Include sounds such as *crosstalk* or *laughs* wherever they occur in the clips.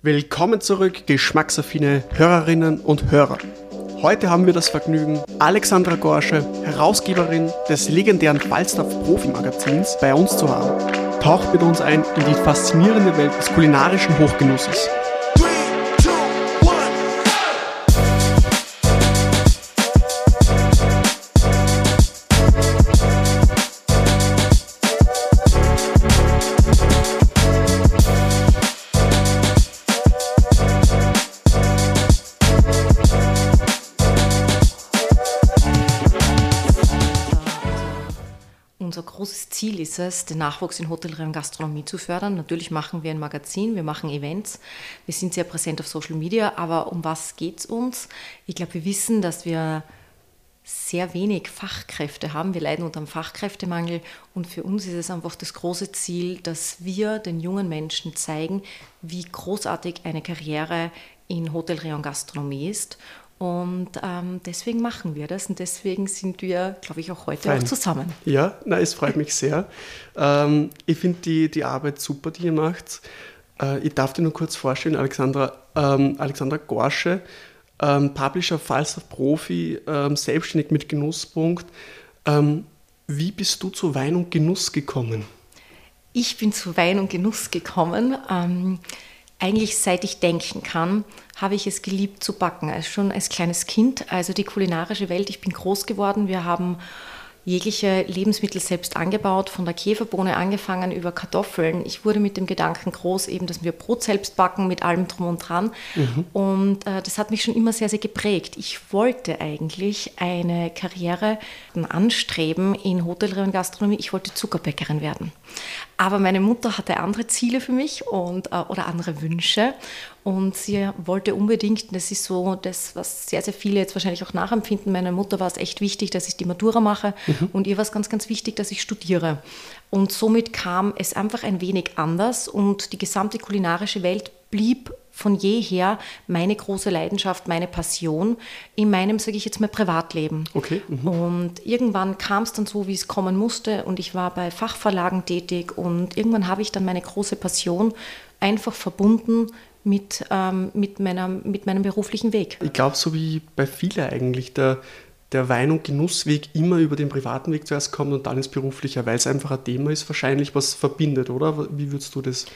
Willkommen zurück, geschmacksaffine Hörerinnen und Hörer. Heute haben wir das Vergnügen, Alexandra Gorsche, Herausgeberin des legendären Falstaff Profi-Magazins, bei uns zu haben. Taucht mit uns ein in die faszinierende Welt des kulinarischen Hochgenusses. Ziel ist es, den Nachwuchs in Hotellerie und Gastronomie zu fördern. Natürlich machen wir ein Magazin, wir machen Events, wir sind sehr präsent auf Social Media, aber um was geht es uns? Ich glaube, wir wissen, dass wir sehr wenig Fachkräfte haben. Wir leiden unter einem Fachkräftemangel und für uns ist es einfach das große Ziel, dass wir den jungen Menschen zeigen, wie großartig eine Karriere in Hotellerie und Gastronomie ist und ähm, deswegen machen wir das und deswegen sind wir, glaube ich, auch heute Fein. auch zusammen. Ja, na, es freut mich sehr. *laughs* Ähm, ich finde die, die Arbeit super, die ihr macht. Äh, ich darf dir nur kurz vorstellen, Alexandra, ähm, Alexandra Gorsche, ähm, Publisher, Falstaff Profi, ähm, selbstständig mit Genusspunkt. Ähm, wie bist du zu Wein und Genuss gekommen? Ich bin zu Wein und Genuss gekommen eigentlich seit ich denken kann, habe ich es geliebt zu backen, also schon als kleines Kind. Also die kulinarische Welt, ich bin groß geworden. Wir haben jegliche Lebensmittel selbst angebaut, von der Käferbohne angefangen über Kartoffeln. Ich wurde mit dem Gedanken groß, eben, dass wir Brot selbst backen mit allem drum und dran. Mhm. Und äh, das hat mich schon immer sehr, sehr geprägt. Ich wollte eigentlich eine Karriere anstreben in Hotellerie und Gastronomie. Ich wollte Zuckerbäckerin werden. Aber meine Mutter hatte andere Ziele für mich und, äh, oder andere Wünsche. Und sie wollte unbedingt, das ist so das, was sehr, sehr viele jetzt wahrscheinlich auch nachempfinden. Meiner Mutter war es echt wichtig, dass ich die Matura mache mhm. und ihr war es ganz, ganz wichtig, dass ich studiere. Und somit kam es einfach ein wenig anders und die gesamte kulinarische Welt blieb von jeher meine große Leidenschaft, meine Passion in meinem, sage ich jetzt mal, Privatleben. Okay. Mhm. Und irgendwann kam es dann so, wie es kommen musste und ich war bei Fachverlagen tätig und irgendwann habe ich dann meine große Passion einfach verbunden mit, ähm, mit, meiner, mit meinem beruflichen Weg. Ich glaube, so wie bei vielen eigentlich, der, der Wein- und Genussweg immer über den privaten Weg zuerst kommt und dann ins berufliche, weil es einfach ein Thema ist, wahrscheinlich was verbindet, oder? Wie würdest du das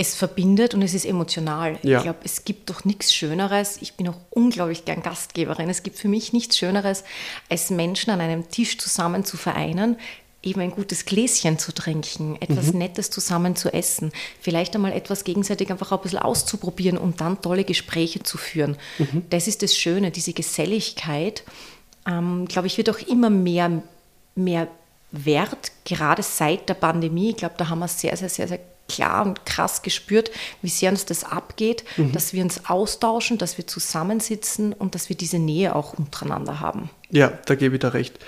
es verbindet und es ist emotional. Ja. Ich glaube, es gibt doch nichts Schöneres. Ich bin auch unglaublich gern Gastgeberin. Es gibt für mich nichts Schöneres, als Menschen an einem Tisch zusammen zu vereinen, eben ein gutes Gläschen zu trinken, etwas mhm. Nettes zusammen zu essen, vielleicht einmal etwas gegenseitig einfach ein bisschen auszuprobieren und dann tolle Gespräche zu führen. Mhm. Das ist das Schöne, diese Geselligkeit, ähm, glaube ich, wird auch immer mehr, mehr wert, gerade seit der Pandemie. Ich glaube, da haben wir sehr, sehr, sehr, sehr klar und krass gespürt, wie sehr uns das abgeht, mhm. dass wir uns austauschen, dass wir zusammensitzen und dass wir diese Nähe auch untereinander haben. Ja, da gebe ich dir recht.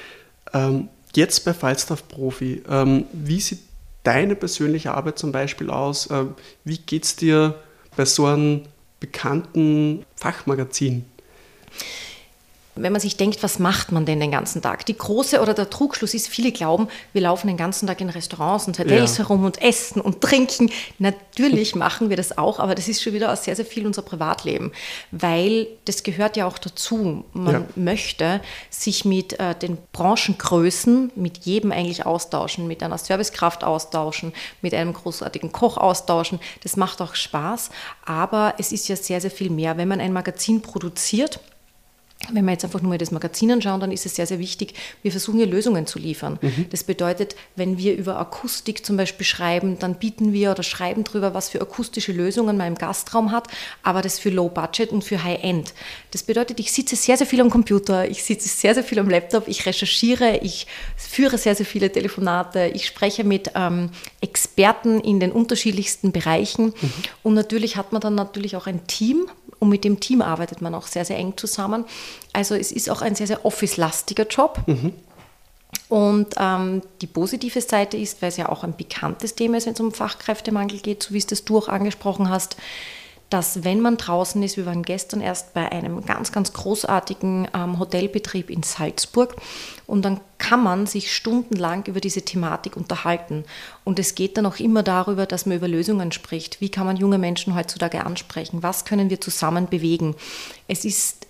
Ähm, jetzt bei Falstaff Profi, ähm, wie sieht deine persönliche Arbeit zum Beispiel aus? Ähm, wie geht es dir bei so einem bekannten Fachmagazin? Wenn man sich denkt, was macht man denn den ganzen Tag? Die große oder der Trugschluss ist, viele glauben, wir laufen den ganzen Tag in Restaurants und Hotels ja. herum und essen und trinken. Natürlich *laughs* machen wir das auch, aber das ist schon wieder sehr, sehr viel unser Privatleben, weil das gehört ja auch dazu. Man ja. möchte sich mit äh, den Branchengrößen, mit jedem eigentlich austauschen, mit einer Servicekraft austauschen, mit einem großartigen Koch austauschen. Das macht auch Spaß, aber es ist ja sehr, sehr viel mehr. Wenn man ein Magazin produziert, wenn wir jetzt einfach nur mal das Magazin anschauen, dann ist es sehr, sehr wichtig, wir versuchen hier Lösungen zu liefern. Mhm. Das bedeutet, wenn wir über Akustik zum Beispiel schreiben, dann bieten wir oder schreiben darüber, was für akustische Lösungen man im Gastraum hat, aber das für Low Budget und für High End. Das bedeutet, ich sitze sehr, sehr viel am Computer, ich sitze sehr, sehr viel am Laptop, ich recherchiere, ich führe sehr, sehr viele Telefonate, ich spreche mit ähm, Experten in den unterschiedlichsten Bereichen mhm. und natürlich hat man dann natürlich auch ein Team, und mit dem Team arbeitet man auch sehr, sehr eng zusammen. Also es ist auch ein sehr, sehr office-lastiger Job. Mhm. Und ähm, die positive Seite ist, weil es ja auch ein bekanntes Thema ist, wenn es um Fachkräftemangel geht, so wie es das du auch angesprochen hast, dass wenn man draußen ist, wir waren gestern erst bei einem ganz, ganz großartigen ähm, Hotelbetrieb in Salzburg und dann kann man sich stundenlang über diese Thematik unterhalten. Und es geht dann auch immer darüber, dass man über Lösungen spricht. Wie kann man junge Menschen heutzutage ansprechen? Was können wir zusammen bewegen? Es ist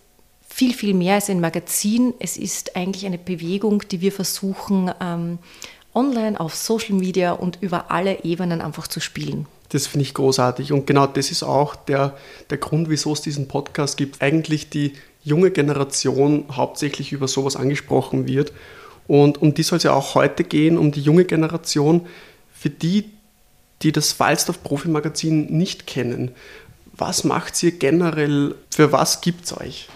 viel, viel mehr als ein Magazin. Es ist eigentlich eine Bewegung, die wir versuchen, ähm, online, auf Social Media und über alle Ebenen einfach zu spielen. Das finde ich großartig. Und genau das ist auch der, der Grund, wieso es diesen Podcast gibt. Eigentlich die junge Generation hauptsächlich über sowas angesprochen wird. Und um die soll es ja auch heute gehen, um die junge Generation. Für die, die das Falstaff Profi-Magazin nicht kennen, was macht ihr generell? Für was gibt es euch?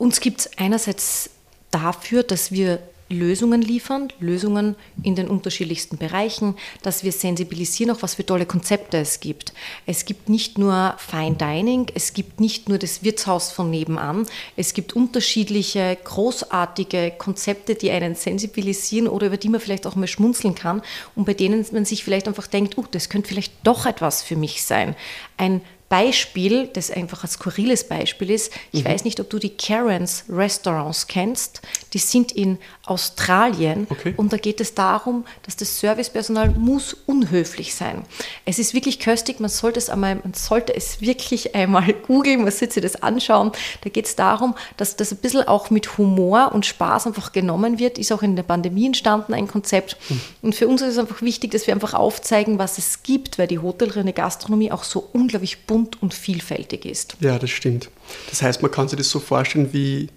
Uns gibt es einerseits dafür, dass wir Lösungen liefern, Lösungen in den unterschiedlichsten Bereichen, dass wir sensibilisieren, auch was für tolle Konzepte es gibt. Es gibt nicht nur Fine Dining, es gibt nicht nur das Wirtshaus von nebenan, es gibt unterschiedliche großartige Konzepte, die einen sensibilisieren oder über die man vielleicht auch mal schmunzeln kann und bei denen man sich vielleicht einfach denkt, uh, das könnte vielleicht doch etwas für mich sein. Ein Beispiel, das einfach ein skurriles Beispiel ist, ich mhm. weiß nicht, ob du die Karens Restaurants kennst, die sind in Australien okay. und da geht es darum, dass das Servicepersonal muss unhöflich sein. Es ist wirklich köstlich, man sollte es einmal, man sollte es wirklich einmal *laughs* googeln, man sollte sich das anschauen. Da geht es darum, dass das ein bisschen auch mit Humor und Spaß einfach genommen wird, ist auch in der Pandemie entstanden ein Konzept. Mhm. Und für uns ist es einfach wichtig, dass wir einfach aufzeigen, was es gibt, weil die Hotellerie und Gastronomie auch so unglaublich bunt bunt und vielfältig ist. Ja, das stimmt. Das heißt, man kann sich das so vorstellen wie,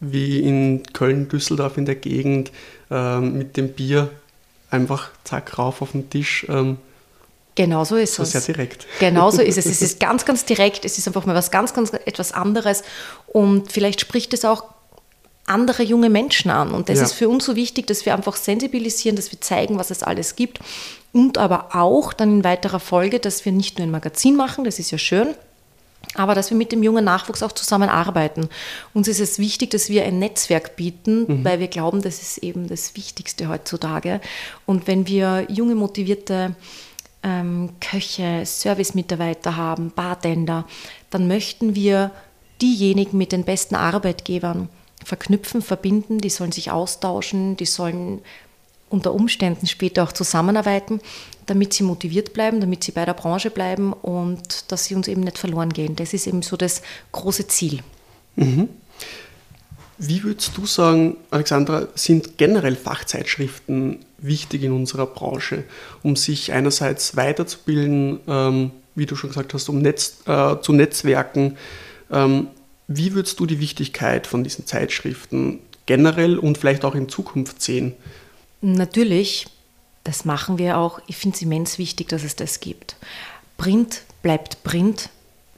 wie in Köln, Düsseldorf in der Gegend ähm, mit dem Bier einfach zack rauf auf den Tisch. Ähm, Genau so ist so es. Sehr direkt. Genau so *laughs* ist es. Es ist ganz, ganz direkt. Es ist einfach mal was ganz, ganz etwas anderes. Und vielleicht spricht es auch andere junge Menschen an. Und das ja. ist für uns so wichtig, dass wir einfach sensibilisieren, dass wir zeigen, was es alles gibt und aber auch dann in weiterer Folge, dass wir nicht nur ein Magazin machen, das ist ja schön, aber dass wir mit dem jungen Nachwuchs auch zusammenarbeiten. Uns ist es wichtig, dass wir ein Netzwerk bieten, mhm. weil wir glauben, das ist eben das Wichtigste heutzutage. Und wenn wir junge, motivierte ähm, Köche, Servicemitarbeiter haben, Bartender, dann möchten wir diejenigen mit den besten Arbeitgebern verknüpfen, verbinden, die sollen sich austauschen, die sollen unter Umständen später auch zusammenarbeiten, damit sie motiviert bleiben, damit sie bei der Branche bleiben und dass sie uns eben nicht verloren gehen. Das ist eben so das große Ziel. Mhm. Wie würdest du sagen, Alexandra, sind generell Fachzeitschriften wichtig in unserer Branche, um sich einerseits weiterzubilden, ähm, wie du schon gesagt hast, um Netz, äh, zu Netzwerken? Ähm, wie würdest du die Wichtigkeit von diesen Zeitschriften generell und vielleicht auch in Zukunft sehen? Natürlich, das machen wir auch. Ich finde es immens wichtig, dass es das gibt. Print bleibt Print.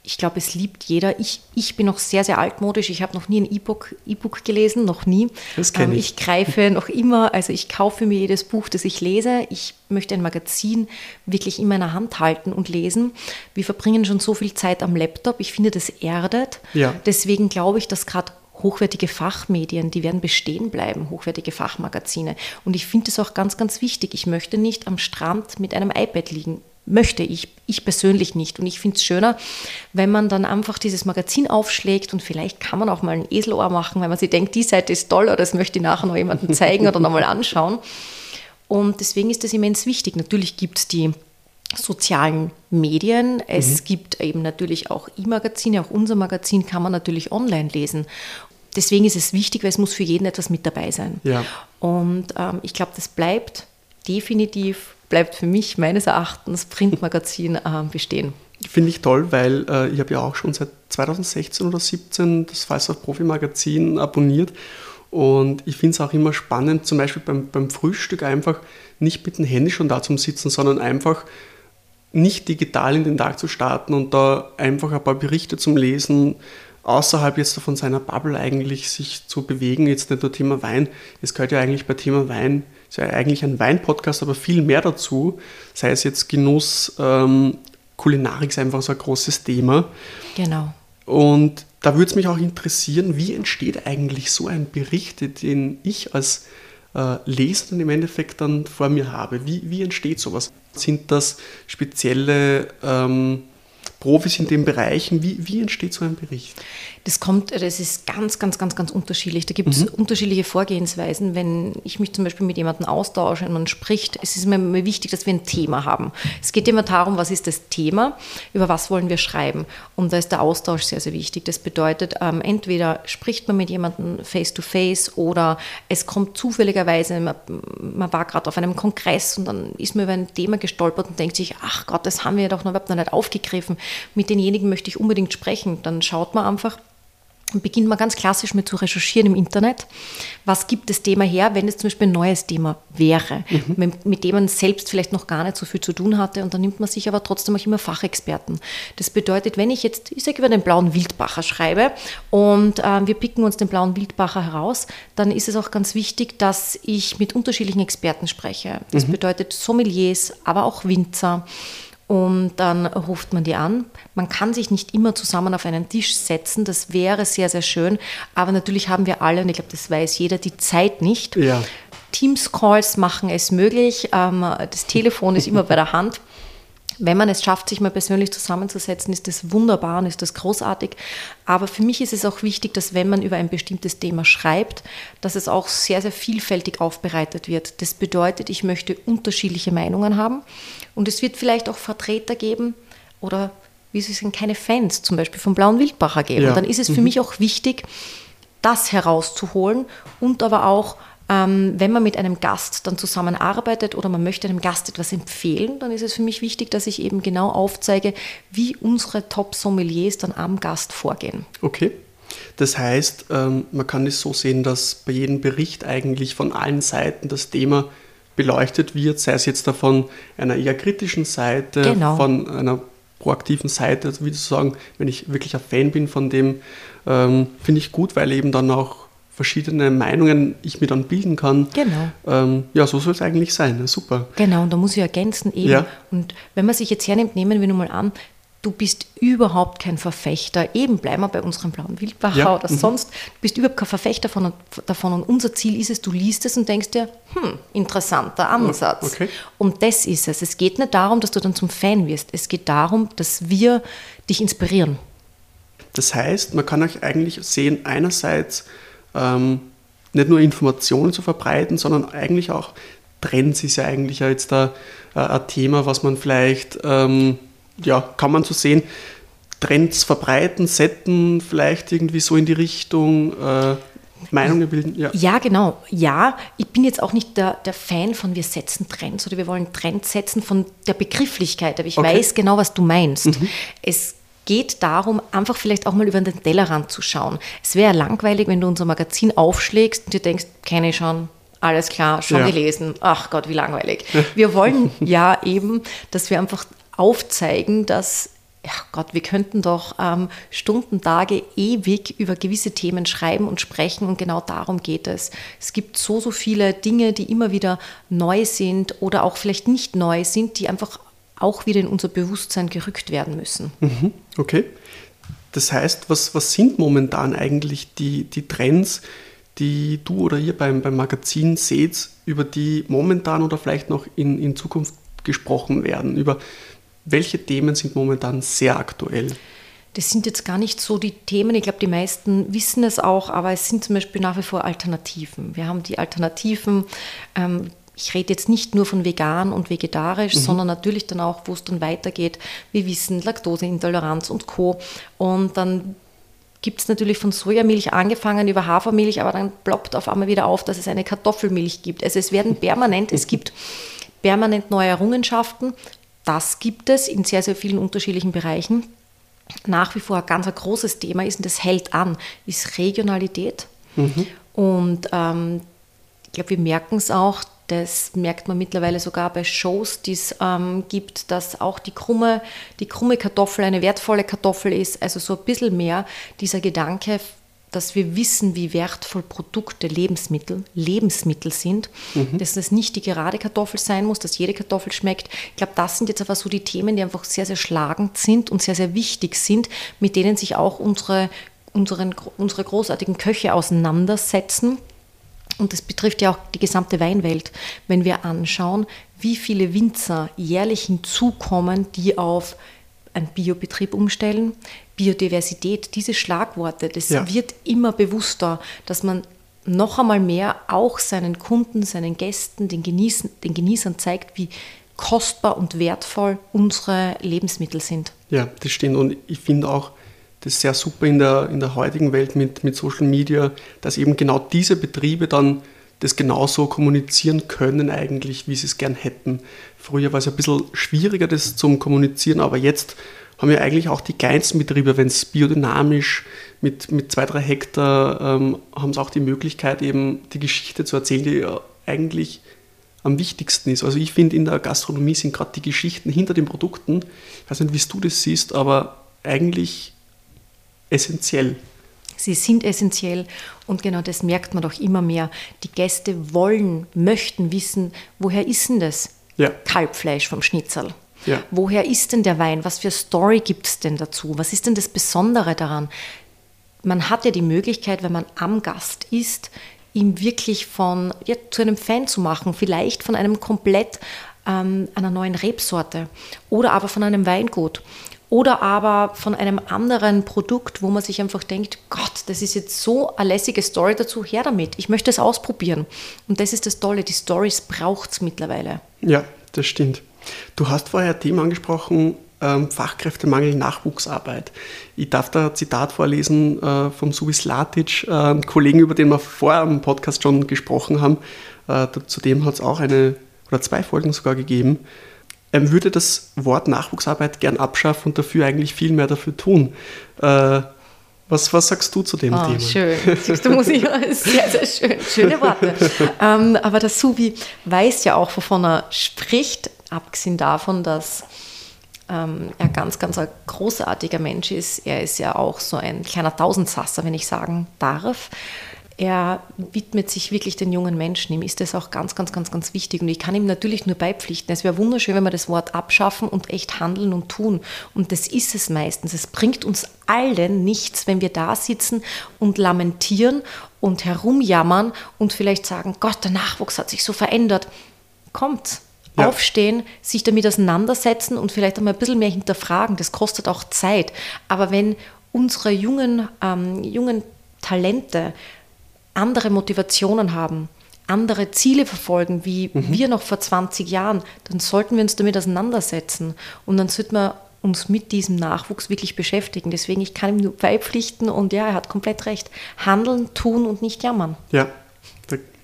Ich glaube, es liebt jeder. Ich, ich bin noch sehr, sehr altmodisch. Ich habe noch nie ein E-Book e gelesen, noch nie. Das kenne ähm, ich. ich greife noch immer, also ich kaufe mir jedes Buch, das ich lese. Ich möchte ein Magazin wirklich in meiner Hand halten und lesen. Wir verbringen schon so viel Zeit am Laptop. Ich finde, das erdet. Ja. Deswegen glaube ich, dass gerade hochwertige Fachmedien, die werden bestehen bleiben, hochwertige Fachmagazine. Und ich finde es auch ganz, ganz wichtig. Ich möchte nicht am Strand mit einem iPad liegen. Möchte ich, ich persönlich nicht. Und ich finde es schöner, wenn man dann einfach dieses Magazin aufschlägt und vielleicht kann man auch mal ein Eselohr machen, wenn man sich denkt, die Seite ist toll oder das möchte ich nachher noch jemandem zeigen oder nochmal anschauen. Und deswegen ist das immens wichtig. Natürlich gibt es die sozialen Medien. Es mhm. gibt eben natürlich auch E-Magazine, auch unser Magazin kann man natürlich online lesen deswegen ist es wichtig, weil es muss für jeden etwas mit dabei sein. Ja. Und ähm, ich glaube, das bleibt definitiv, bleibt für mich meines Erachtens Printmagazin äh, bestehen. Finde ich toll, weil äh, ich habe ja auch schon seit 2016 oder 2017 das Falstaff Profi Magazin abonniert und ich finde es auch immer spannend, zum Beispiel beim, beim Frühstück einfach nicht mit dem Handy schon da zum Sitzen, sondern einfach nicht digital in den Tag zu starten und da einfach ein paar Berichte zum Lesen außerhalb jetzt von seiner Bubble eigentlich sich zu bewegen, jetzt nicht nur Thema Wein, es gehört ja eigentlich bei Thema Wein, ist ja eigentlich ein Wein-Podcast, aber viel mehr dazu, sei es jetzt Genuss, ähm, Kulinarik ist einfach so ein großes Thema. Genau. Und da würde es mich auch interessieren, wie entsteht eigentlich so ein Bericht, den ich als äh, Leser dann im Endeffekt dann vor mir habe? Wie, wie entsteht sowas? Sind das spezielle ähm, Profis in den Bereichen. Wie, wie entsteht so ein Bericht? Das kommt, das ist ganz, ganz, ganz, ganz unterschiedlich. Da gibt es mhm. unterschiedliche Vorgehensweisen. Wenn ich mich zum Beispiel mit jemandem austausche und man spricht, es ist mir wichtig, dass wir ein Thema haben. Es geht immer darum, was ist das Thema, über was wollen wir schreiben. Und da ist der Austausch sehr, sehr wichtig. Das bedeutet, ähm, entweder spricht man mit jemandem face to face oder es kommt zufälligerweise, man, man war gerade auf einem Kongress und dann ist man über ein Thema gestolpert und denkt sich, ach Gott, das haben wir doch noch überhaupt noch nicht aufgegriffen mit denjenigen möchte ich unbedingt sprechen. Dann schaut man einfach, und beginnt man ganz klassisch mit zu recherchieren im Internet. Was gibt das Thema her, wenn es zum Beispiel ein neues Thema wäre, mhm. mit, mit, dem man selbst vielleicht noch gar nicht so viel zu tun hatte und dann nimmt man sich aber trotzdem auch immer Fachexperten. Das bedeutet, wenn ich jetzt, ich sage über den blauen Wildbacher schreibe und äh, wir picken uns den blauen Wildbacher heraus, dann ist es auch ganz wichtig, dass ich mit unterschiedlichen Experten spreche. Das mhm. bedeutet Sommeliers, aber auch Winzer und dann ruft man die an. Man kann sich nicht immer zusammen auf einen Tisch setzen, das wäre sehr, sehr schön, aber natürlich haben wir alle, und ich glaube, das weiß jeder, die Zeit nicht. Ja. Teams-Calls machen es möglich, ähm, das Telefon ist immer bei der Hand. Wenn man es schafft, sich mal persönlich zusammenzusetzen, ist das wunderbar und ist das großartig. Aber für mich ist es auch wichtig, dass wenn man über ein bestimmtes Thema schreibt, dass es auch sehr, sehr vielfältig aufbereitet wird. Das bedeutet, ich möchte unterschiedliche Meinungen haben und es wird vielleicht auch Vertreter geben oder wie sie sind, keine Fans zum Beispiel vom Blauen Wildbacher geben. Ja. Dann ist es für mhm. mich auch wichtig, das herauszuholen und aber auch ähm, wenn man mit einem Gast dann zusammenarbeitet oder man möchte einem Gast etwas empfehlen, dann ist es für mich wichtig, dass ich eben genau aufzeige, wie unsere Top-Sommeliers dann am Gast vorgehen. Okay. Das heißt, ähm, man kann es so sehen, dass bei jedem Bericht eigentlich von allen Seiten das Thema beleuchtet wird, sei es jetzt davon einer eher kritischen Seite, genau. von einer proaktiven Seite, also wie zu sagen, wenn ich wirklich ein Fan bin von dem, ähm, finde ich gut, weil eben dann auch verschiedene Meinungen ich mir dann bilden kann. Genau. Ähm, ja, so soll es eigentlich sein. Super. Genau, und da muss ich ergänzen eben. Ja. Und wenn man sich jetzt hernimmt, nehmen wir nun mal an, du bist überhaupt kein Verfechter, eben bleiben wir bei unserem blauen Wildbacher ja. oder mhm. sonst, du bist überhaupt kein Verfechter von, davon und unser Ziel ist es, du liest es und denkst dir, hm, interessanter Ansatz. Okay. Und das ist es. Es geht nicht darum, dass du dann zum Fan wirst, es geht darum, dass wir dich inspirieren. Das heißt, man kann euch eigentlich sehen, einerseits ähm, nicht nur Informationen zu verbreiten, sondern eigentlich auch Trends ist ja eigentlich ja jetzt da äh, ein Thema, was man vielleicht, ähm, ja, kann man so sehen, Trends verbreiten, setten, vielleicht irgendwie so in die Richtung. Äh, Meinungen bilden, ja. Ja, genau. Ja, ich bin jetzt auch nicht der, der Fan von wir setzen Trends oder wir wollen Trends setzen von der Begrifflichkeit, aber ich okay. weiß genau, was du meinst. Mhm. Es geht darum, einfach vielleicht auch mal über den Tellerrand zu schauen. Es wäre langweilig, wenn du unser Magazin aufschlägst und dir denkst, kenne ich schon, alles klar, schon ja. gelesen. Ach Gott, wie langweilig. Wir wollen ja eben, dass wir einfach aufzeigen, dass ja Gott, wir könnten doch ähm, Stunden, Tage, ewig über gewisse Themen schreiben und sprechen und genau darum geht es. Es gibt so, so viele Dinge, die immer wieder neu sind oder auch vielleicht nicht neu sind, die einfach auch wieder in unser Bewusstsein gerückt werden müssen. Mhm, okay. Das heißt, was, was sind momentan eigentlich die, die Trends, die du oder ihr beim, beim Magazin seht, über die momentan oder vielleicht noch in, in Zukunft gesprochen werden? Über welche Themen sind momentan sehr aktuell? Das sind jetzt gar nicht so die Themen, ich glaube, die meisten wissen es auch, aber es sind zum Beispiel nach wie vor Alternativen. Wir haben die Alternativen, ähm, ich rede jetzt nicht nur von vegan und vegetarisch, mhm. sondern natürlich dann auch, wo es dann weitergeht. Wir wissen Laktoseintoleranz und Co. Und dann gibt es natürlich von Sojamilch angefangen über Hafermilch, aber dann ploppt auf einmal wieder auf, dass es eine Kartoffelmilch gibt. Also es werden permanent, es gibt permanent neue Errungenschaften. Das gibt es in sehr, sehr vielen unterschiedlichen Bereichen. Nach wie vor ein ganz ein großes Thema ist, und das hält an, ist Regionalität. Mhm. Und ähm, ich glaube, wir merken es auch, das merkt man mittlerweile sogar bei Shows, die es ähm, gibt, dass auch die krumme, die krumme Kartoffel eine wertvolle Kartoffel ist. Also so ein bisschen mehr dieser Gedanke, dass wir wissen, wie wertvoll Produkte, Lebensmittel, Lebensmittel sind, mhm. dass es nicht die gerade Kartoffel sein muss, dass jede Kartoffel schmeckt. Ich glaube, das sind jetzt einfach so die Themen, die einfach sehr, sehr schlagend sind und sehr, sehr wichtig sind, mit denen sich auch unsere, unseren, unsere großartigen Köche auseinandersetzen und das betrifft ja auch die gesamte Weinwelt, wenn wir anschauen, wie viele Winzer jährlich hinzukommen, die auf einen Biobetrieb umstellen. Biodiversität, diese Schlagworte, das Ja. wird immer bewusster, dass man noch einmal mehr auch seinen Kunden, seinen Gästen, den, Genießen, den Genießern zeigt, wie kostbar und wertvoll unsere Lebensmittel sind. Ja, das stimmt. Und ich finde auch, das ist sehr super in der, in der heutigen Welt mit, mit Social Media, dass eben genau diese Betriebe dann das genauso kommunizieren können eigentlich, wie sie es gern hätten. Früher war es ein bisschen schwieriger, das zum Kommunizieren, aber jetzt haben ja eigentlich auch die kleinsten Betriebe, wenn es biodynamisch mit, mit zwei, drei Hektar, ähm, haben sie auch die Möglichkeit, eben die Geschichte zu erzählen, die ja eigentlich am wichtigsten ist. Also ich finde, in der Gastronomie sind gerade die Geschichten hinter den Produkten, ich weiß nicht, wie du das siehst, aber eigentlich essentiell. Sie sind essentiell und genau das merkt man doch immer mehr. Die Gäste wollen, möchten wissen, woher ist denn das Ja. Kalbfleisch vom Schnitzel? Ja. Woher ist denn der Wein? Was für Story gibt es denn dazu? Was ist denn das Besondere daran? Man hat ja die Möglichkeit, wenn man am Gast ist, ihm wirklich von ja, zu einem Fan zu machen, vielleicht von einem komplett ähm, einer neuen Rebsorte oder aber von einem Weingut oder aber von einem anderen Produkt, wo man sich einfach denkt, Gott, das ist jetzt so eine lässige Story dazu, her damit, ich möchte es ausprobieren. Und das ist das Tolle, die Stories braucht es mittlerweile. Ja, das stimmt. Du hast vorher ein Thema angesprochen, ähm, Fachkräftemangel, Nachwuchsarbeit. Ich darf da ein Zitat vorlesen äh, vom Subis Latic, äh, einem Kollegen, über den wir vorher im Podcast schon gesprochen haben. Äh, zudem hat es auch eine oder zwei Folgen sogar gegeben. Er würde das Wort Nachwuchsarbeit gern abschaffen und dafür eigentlich viel mehr dafür tun. Äh, was, was sagst du zu dem Oh, Thema? schön. Siehst du, muss ich, *laughs* sehr, sehr schön. Schöne Worte. ähm, aber der Subi weiß ja auch, wovon er spricht, abgesehen davon, dass ähm, er ganz, ganz ein großartiger Mensch ist. Er ist ja auch so ein kleiner Tausendsasser, wenn ich sagen darf. Er widmet sich wirklich den jungen Menschen. Ihm ist das auch ganz, ganz, ganz, ganz wichtig. Und ich kann ihm natürlich nur beipflichten. Es wäre wunderschön, wenn wir das Wort abschaffen und echt handeln und tun. Und das ist es meistens. Es bringt uns allen nichts, wenn wir da sitzen und lamentieren und herumjammern und vielleicht sagen, Gott, der Nachwuchs hat sich so verändert. Kommt, Ja. aufstehen, sich damit auseinandersetzen und vielleicht einmal ein bisschen mehr hinterfragen. Das kostet auch Zeit. Aber wenn unsere jungen, ähm, jungen Talente andere Motivationen haben, andere Ziele verfolgen, wie wir noch vor 20 Jahren, dann sollten wir uns damit auseinandersetzen. Und dann sollten wir uns mit diesem Nachwuchs wirklich beschäftigen. Deswegen, ich kann ihm nur beipflichten und ja, er hat komplett recht. Handeln, tun und nicht jammern. Ja,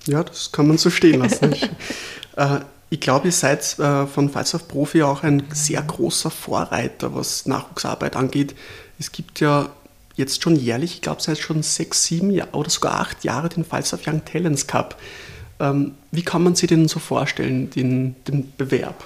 ja das kann man so stehen lassen. ich *laughs* äh, ich glaube, ihr seid äh, von Falstaff Profi auch ein sehr großer Vorreiter, was Nachwuchsarbeit angeht. Es gibt ja jetzt schon jährlich, ich glaube seit schon sechs, sieben Jahren oder sogar acht Jahre den Falstaff Young Talents Cup. Ähm, wie kann man sich den so vorstellen, den, den Bewerb?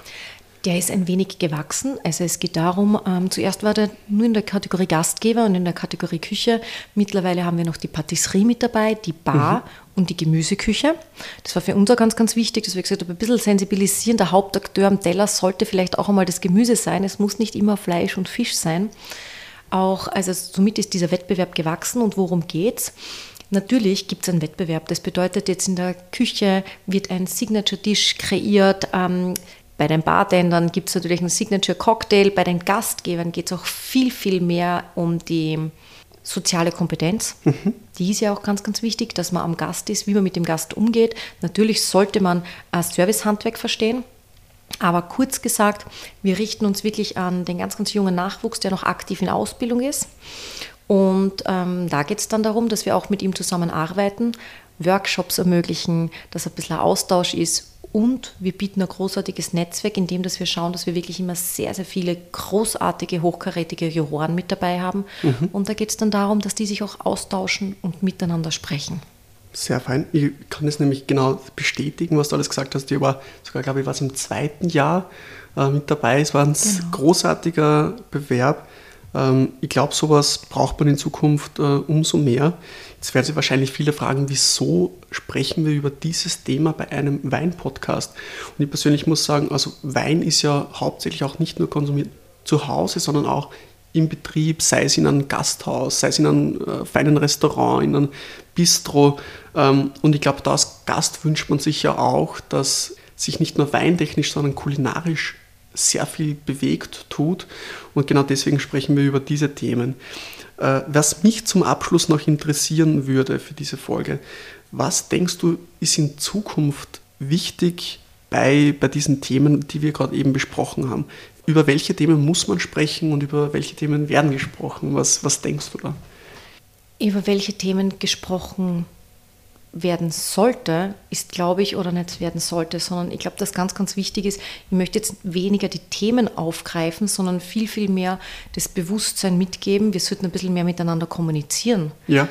Der ist ein wenig gewachsen. Also es geht darum, ähm, zuerst war der nur in der Kategorie Gastgeber und in der Kategorie Küche. Mittlerweile haben wir noch die Patisserie mit dabei, die Bar und die Gemüseküche. Das war für uns auch ganz, ganz wichtig, dass wir gesagt haben, ein bisschen sensibilisieren. Der Hauptakteur am Teller sollte vielleicht auch einmal das Gemüse sein. Es muss nicht immer Fleisch und Fisch sein. Auch, also somit ist dieser Wettbewerb gewachsen und worum geht's? Natürlich gibt es einen Wettbewerb. Das bedeutet, jetzt in der Küche wird ein Signature-Dish kreiert. Ähm, bei den Bartendern gibt es natürlich einen Signature-Cocktail. Bei den Gastgebern geht es auch viel, viel mehr um die soziale Kompetenz. Die ist ja auch ganz, ganz wichtig, dass man am Gast ist, wie man mit dem Gast umgeht. Natürlich sollte man Servicehandwerk verstehen. Aber kurz gesagt, wir richten uns wirklich an den ganz, ganz jungen Nachwuchs, der noch aktiv in Ausbildung ist. Und ähm, da geht es dann darum, dass wir auch mit ihm zusammenarbeiten, Workshops ermöglichen, dass ein bisschen Austausch ist. Und wir bieten ein großartiges Netzwerk, in dem dass wir schauen, dass wir wirklich immer sehr, sehr viele großartige, hochkarätige Juroren mit dabei haben. Und da geht es dann darum, dass die sich auch austauschen und miteinander sprechen. Sehr fein. Ich kann das nämlich genau bestätigen, was du alles gesagt hast. Ich war sogar, glaube ich, was im zweiten Jahr äh, mit dabei. Es war ein Genau. großartiger Bewerb. Ähm, ich glaube, sowas braucht man in Zukunft äh, umso mehr. Jetzt werden sich wahrscheinlich viele fragen, wieso sprechen wir über dieses Thema bei einem Wein-Podcast? Und ich persönlich muss sagen, also Wein ist ja hauptsächlich auch nicht nur konsumiert zu Hause, sondern auch im Betrieb, sei es in einem Gasthaus, sei es in einem äh, feinen Restaurant, in einem Bistro. Ähm, und ich glaube, da als Gast wünscht man sich ja auch, dass sich nicht nur weintechnisch, sondern kulinarisch sehr viel bewegt, tut. Und genau deswegen sprechen wir über diese Themen. Äh, was mich zum Abschluss noch interessieren würde für diese Folge, was denkst du, ist in Zukunft wichtig bei, bei diesen Themen, die wir gerade eben besprochen haben? Über welche Themen muss man sprechen und über welche Themen werden gesprochen? Was, was denkst du da? Über welche Themen gesprochen werden sollte, ist, glaube ich, oder nicht werden sollte, sondern ich glaube, dass ganz, ganz wichtig ist, ich möchte jetzt weniger die Themen aufgreifen, sondern viel, viel mehr das Bewusstsein mitgeben. Wir sollten ein bisschen mehr miteinander kommunizieren. Ja.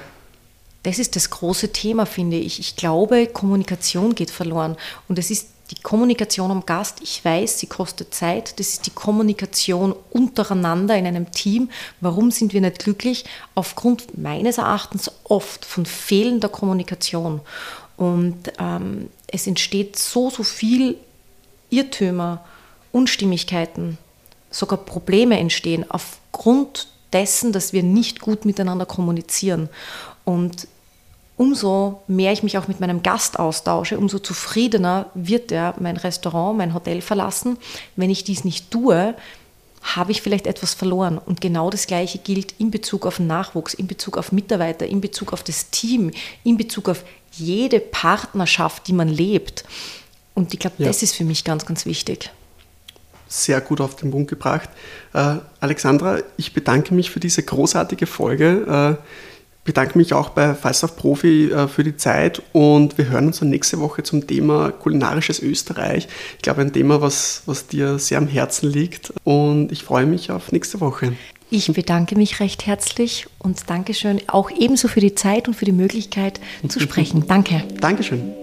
Das ist das große Thema, finde ich. Ich glaube, Kommunikation geht verloren. Und es ist die Kommunikation am Gast, ich weiß, sie kostet Zeit. Das ist die Kommunikation untereinander in einem Team. Warum sind wir nicht glücklich? Aufgrund meines Erachtens oft von fehlender Kommunikation. Und ähm, es entsteht so, so viel Irrtümer, Unstimmigkeiten, sogar Probleme entstehen aufgrund dessen, dass wir nicht gut miteinander kommunizieren. Und umso mehr ich mich auch mit meinem Gast austausche, umso zufriedener wird er mein Restaurant, mein Hotel verlassen. Wenn ich dies nicht tue, habe ich vielleicht etwas verloren. Und genau das Gleiche gilt in Bezug auf Nachwuchs, in Bezug auf Mitarbeiter, in Bezug auf das Team, in Bezug auf jede Partnerschaft, die man lebt. Und ich glaube, ja. das ist für mich ganz, ganz wichtig. Sehr gut auf den Punkt gebracht. Äh, Alexandra, ich bedanke mich für diese großartige Folge. Äh, bedanke mich auch bei Falstaff Profi äh, für die Zeit und wir hören uns dann nächste Woche zum Thema kulinarisches Österreich. Ich glaube, ein Thema, was, was dir sehr am Herzen liegt und ich freue mich auf nächste Woche. Ich bedanke mich recht herzlich und Dankeschön auch ebenso für die Zeit und für die Möglichkeit zu sprechen. *laughs* Danke. Dankeschön.